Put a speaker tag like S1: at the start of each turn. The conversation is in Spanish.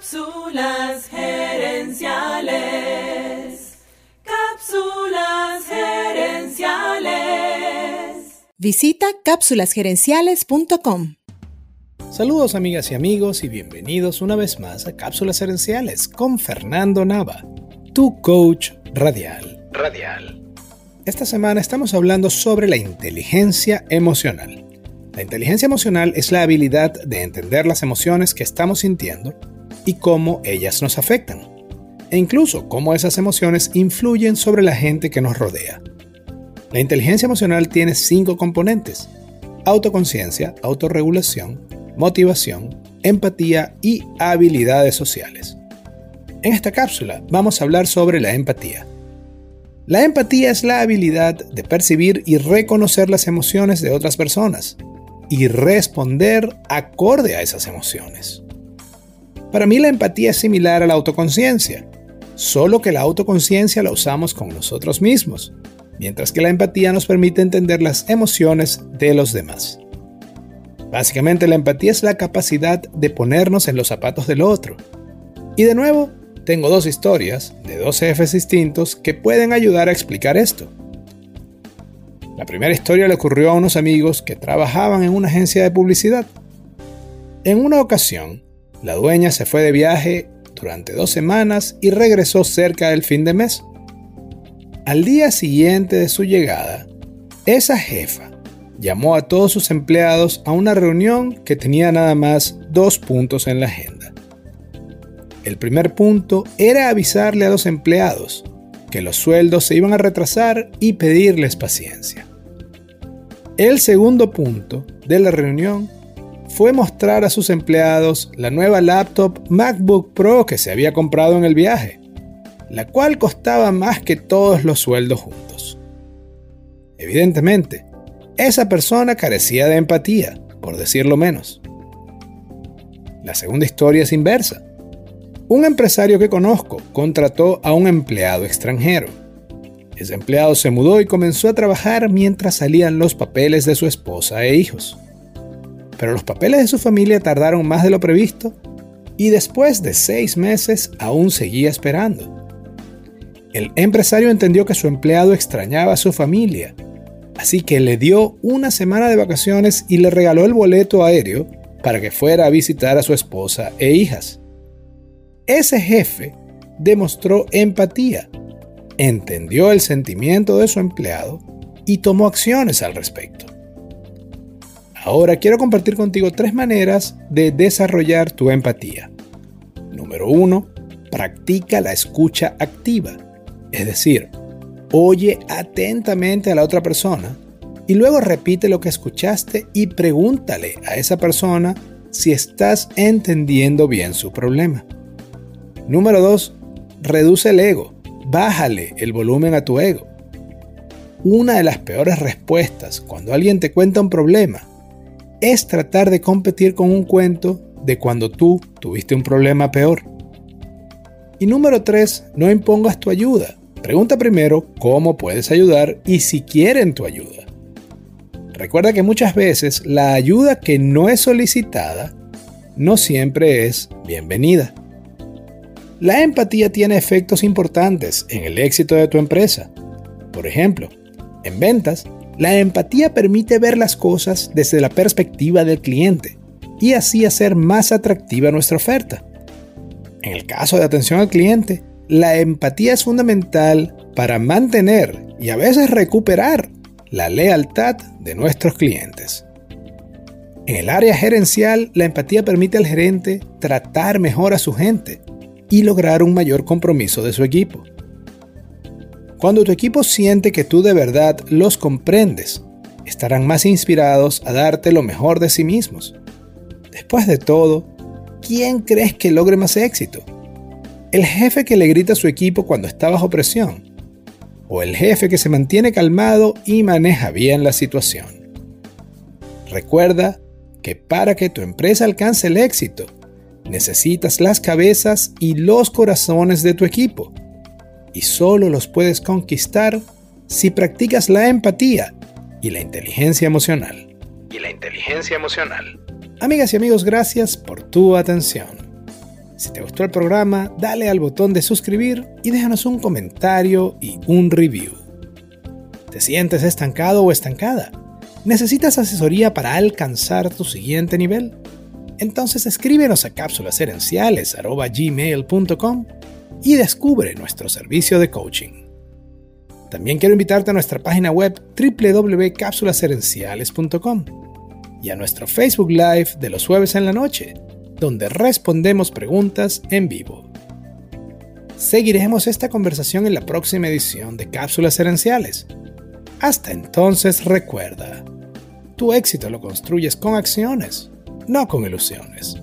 S1: Cápsulas gerenciales. Cápsulas gerenciales.
S2: Visita cápsulasgerenciales.com.
S3: Saludos amigas y amigos y bienvenidos una vez más a Cápsulas Gerenciales con Fernando Nava, tu coach radial. Radial. Esta semana estamos hablando sobre la inteligencia emocional. La inteligencia emocional es la habilidad de entender las emociones que estamos sintiendo y cómo ellas nos afectan, e incluso cómo esas emociones influyen sobre la gente que nos rodea. La inteligencia emocional tiene cinco componentes, autoconciencia, autorregulación, motivación, empatía y habilidades sociales. En esta cápsula vamos a hablar sobre la empatía. La empatía es la habilidad de percibir y reconocer las emociones de otras personas y responder acorde a esas emociones. Para mí la empatía es similar a la autoconciencia, solo que la autoconciencia la usamos con nosotros mismos, mientras que la empatía nos permite entender las emociones de los demás. Básicamente la empatía es la capacidad de ponernos en los zapatos del otro. Y de nuevo, tengo dos historias de dos jefes distintos que pueden ayudar a explicar esto. La primera historia le ocurrió a unos amigos que trabajaban en una agencia de publicidad. En una ocasión, la dueña se fue de viaje durante dos semanas y regresó cerca del fin de mes. Al día siguiente de su llegada, esa jefa llamó a todos sus empleados a una reunión que tenía nada más dos puntos en la agenda. El primer punto era avisarle a los empleados que los sueldos se iban a retrasar y pedirles paciencia. El segundo punto de la reunión fue mostrar a sus empleados la nueva laptop MacBook Pro que se había comprado en el viaje, la cual costaba más que todos los sueldos juntos. Evidentemente, esa persona carecía de empatía, por decirlo menos. La segunda historia es inversa. Un empresario que conozco contrató a un empleado extranjero. Ese empleado se mudó y comenzó a trabajar mientras salían los papeles de su esposa e hijos pero los papeles de su familia tardaron más de lo previsto y después de seis meses aún seguía esperando. El empresario entendió que su empleado extrañaba a su familia, así que le dio una semana de vacaciones y le regaló el boleto aéreo para que fuera a visitar a su esposa e hijas. Ese jefe demostró empatía, entendió el sentimiento de su empleado y tomó acciones al respecto. Ahora quiero compartir contigo tres maneras de desarrollar tu empatía. Número uno, practica la escucha activa. Es decir, oye atentamente a la otra persona y luego repite lo que escuchaste y pregúntale a esa persona si estás entendiendo bien su problema. Número 2. Reduce el ego. Bájale el volumen a tu ego. Una de las peores respuestas cuando alguien te cuenta un problema es tratar de competir con un cuento de cuando tú tuviste un problema peor. Y número 3, no impongas tu ayuda. Pregunta primero cómo puedes ayudar y si quieren tu ayuda. Recuerda que muchas veces la ayuda que no es solicitada no siempre es bienvenida. La empatía tiene efectos importantes en el éxito de tu empresa. Por ejemplo, en ventas, la empatía permite ver las cosas desde la perspectiva del cliente y así hacer más atractiva nuestra oferta. En el caso de atención al cliente, la empatía es fundamental para mantener y a veces recuperar la lealtad de nuestros clientes. En el área gerencial, la empatía permite al gerente tratar mejor a su gente y lograr un mayor compromiso de su equipo. Cuando tu equipo siente que tú de verdad los comprendes, estarán más inspirados a darte lo mejor de sí mismos. Después de todo, ¿quién crees que logre más éxito? ¿El jefe que le grita a su equipo cuando está bajo presión? ¿O el jefe que se mantiene calmado y maneja bien la situación? Recuerda que para que tu empresa alcance el éxito, necesitas las cabezas y los corazones de tu equipo y solo los puedes conquistar si practicas la empatía y la inteligencia emocional.
S4: Y la inteligencia emocional.
S3: Amigas y amigos, gracias por tu atención. Si te gustó el programa, dale al botón de suscribir y déjanos un comentario y un review. ¿Te sientes estancado o estancada? ¿Necesitas asesoría para alcanzar tu siguiente nivel? Entonces escríbenos a cápsulaserenciales.gmail.com y descubre nuestro servicio de coaching. También quiero invitarte a nuestra página web www.cápsulaserenciales.com y a nuestro Facebook Live de los jueves en la noche, donde respondemos preguntas en vivo. Seguiremos esta conversación en la próxima edición de Cápsulas Herenciales. Hasta entonces recuerda, tu éxito lo construyes con acciones, no con ilusiones.